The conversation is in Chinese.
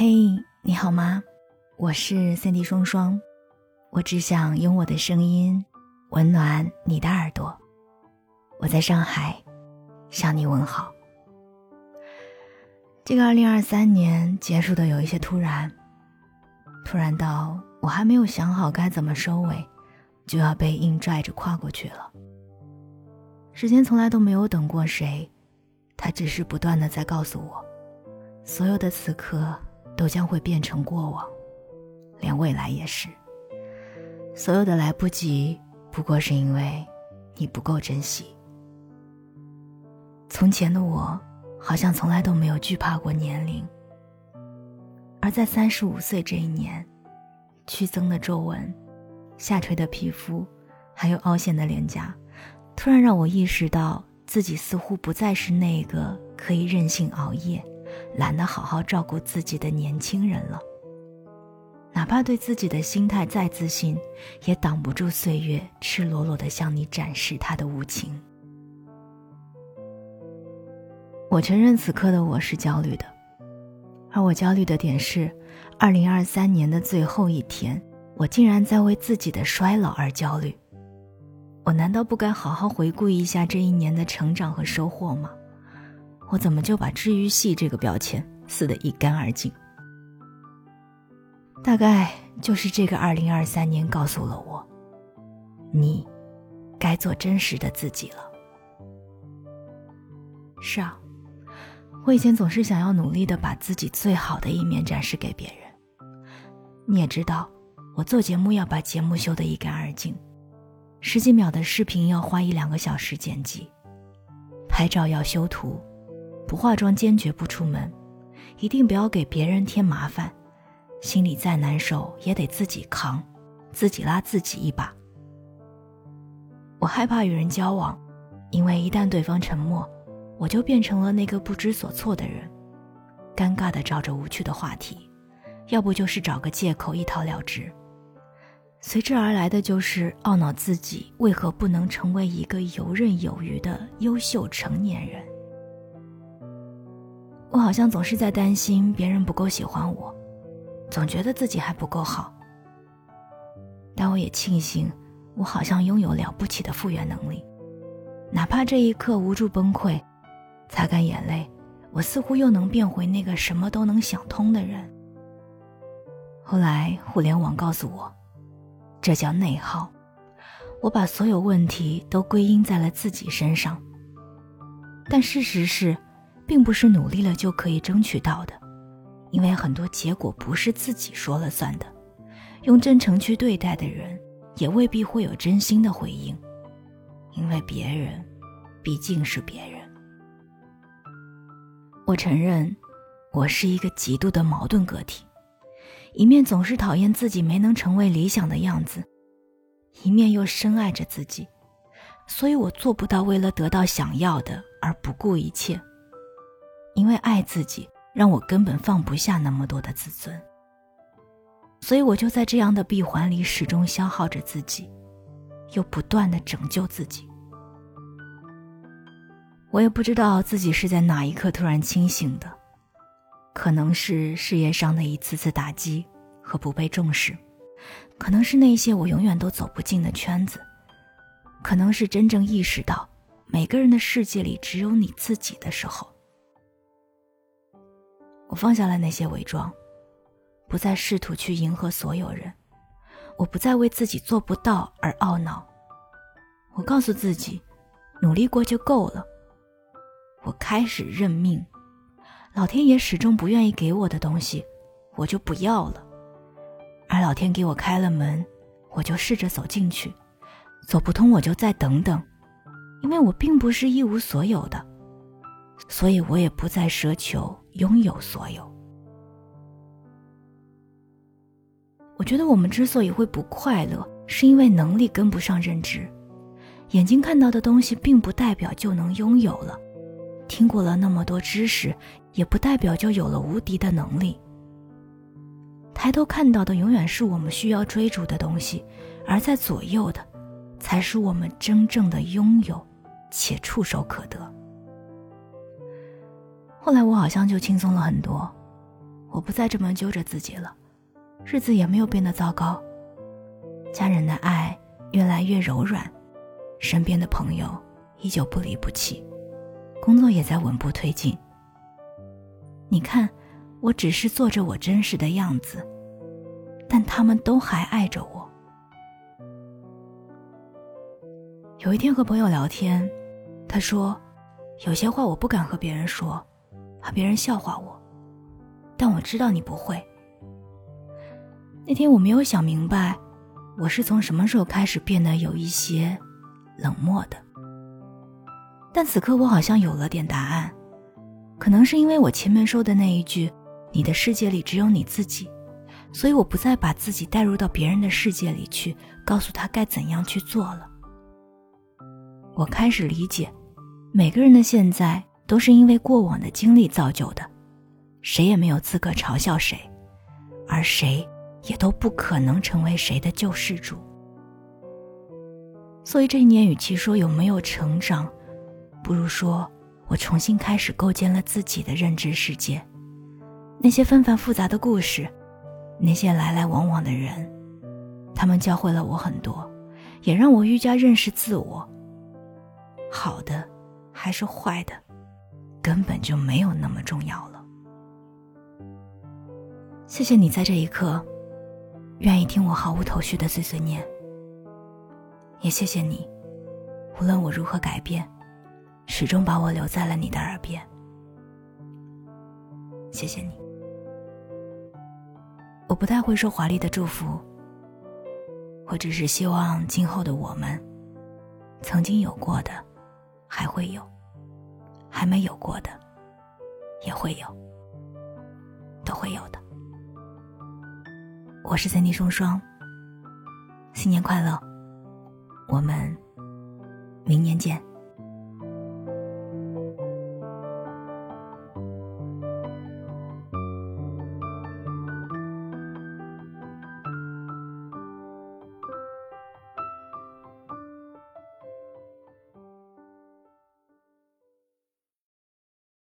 嘿，你好吗？我是三 D 双双，我只想用我的声音温暖你的耳朵。我在上海向你问好。这个二零二三年结束的有一些突然，突然到我还没有想好该怎么收尾，就要被硬拽着跨过去了。时间从来都没有等过谁，它只是不断的在告诉我，所有的此刻。都将会变成过往，连未来也是。所有的来不及，不过是因为你不够珍惜。从前的我，好像从来都没有惧怕过年龄，而在三十五岁这一年，剧增的皱纹、下垂的皮肤，还有凹陷的脸颊，突然让我意识到，自己似乎不再是那个可以任性熬夜。懒得好好照顾自己的年轻人了。哪怕对自己的心态再自信，也挡不住岁月赤裸裸的向你展示他的无情。我承认此刻的我是焦虑的，而我焦虑的点是，二零二三年的最后一天，我竟然在为自己的衰老而焦虑。我难道不该好好回顾一下这一年的成长和收获吗？我怎么就把治愈系这个标签撕得一干二净？大概就是这个二零二三年告诉了我，你该做真实的自己了。是啊，我以前总是想要努力的把自己最好的一面展示给别人。你也知道，我做节目要把节目修得一干二净，十几秒的视频要花一两个小时剪辑，拍照要修图。不化妆坚决不出门，一定不要给别人添麻烦，心里再难受也得自己扛，自己拉自己一把。我害怕与人交往，因为一旦对方沉默，我就变成了那个不知所措的人，尴尬的找着无趣的话题，要不就是找个借口一逃了之。随之而来的就是懊恼自己为何不能成为一个游刃有余的优秀成年人。我好像总是在担心别人不够喜欢我，总觉得自己还不够好。但我也庆幸，我好像拥有了不起的复原能力，哪怕这一刻无助崩溃，擦干眼泪，我似乎又能变回那个什么都能想通的人。后来互联网告诉我，这叫内耗。我把所有问题都归因在了自己身上，但事实是。并不是努力了就可以争取到的，因为很多结果不是自己说了算的。用真诚去对待的人，也未必会有真心的回应，因为别人毕竟是别人。我承认，我是一个极度的矛盾个体，一面总是讨厌自己没能成为理想的样子，一面又深爱着自己，所以我做不到为了得到想要的而不顾一切。因为爱自己，让我根本放不下那么多的自尊，所以我就在这样的闭环里始终消耗着自己，又不断的拯救自己。我也不知道自己是在哪一刻突然清醒的，可能是事业上的一次次打击和不被重视，可能是那些我永远都走不进的圈子，可能是真正意识到每个人的世界里只有你自己的时候。我放下了那些伪装，不再试图去迎合所有人，我不再为自己做不到而懊恼。我告诉自己，努力过就够了。我开始认命，老天爷始终不愿意给我的东西，我就不要了；而老天给我开了门，我就试着走进去，走不通我就再等等，因为我并不是一无所有的，所以我也不再奢求。拥有所有，我觉得我们之所以会不快乐，是因为能力跟不上认知。眼睛看到的东西，并不代表就能拥有了；听过了那么多知识，也不代表就有了无敌的能力。抬头看到的永远是我们需要追逐的东西，而在左右的，才是我们真正的拥有，且触手可得。后来我好像就轻松了很多，我不再这么揪着自己了，日子也没有变得糟糕，家人的爱越来越柔软，身边的朋友依旧不离不弃，工作也在稳步推进。你看，我只是做着我真实的样子，但他们都还爱着我。有一天和朋友聊天，他说，有些话我不敢和别人说，怕别人笑话我，但我知道你不会。那天我没有想明白，我是从什么时候开始变得有一些冷漠的，但此刻我好像有了点答案。可能是因为我前面说的那一句“你的世界里只有你自己”，所以我不再把自己带入到别人的世界里去，告诉他该怎样去做了。我开始理解，每个人的现在都是因为过往的经历造就的，谁也没有资格嘲笑谁，而谁也都不可能成为谁的救世主。所以这一年，与其说有没有成长，不如说。我重新开始构建了自己的认知世界，那些纷繁复杂的故事，那些来来往往的人，他们教会了我很多，也让我愈加认识自我。好的，还是坏的，根本就没有那么重要了。谢谢你在这一刻，愿意听我毫无头绪的碎碎念。也谢谢你，无论我如何改变。始终把我留在了你的耳边，谢谢你。我不太会说华丽的祝福，我只是希望今后的我们，曾经有过的，还会有；还没有过的，也会有，都会有的。我是三弟双双，新年快乐！我们明年见。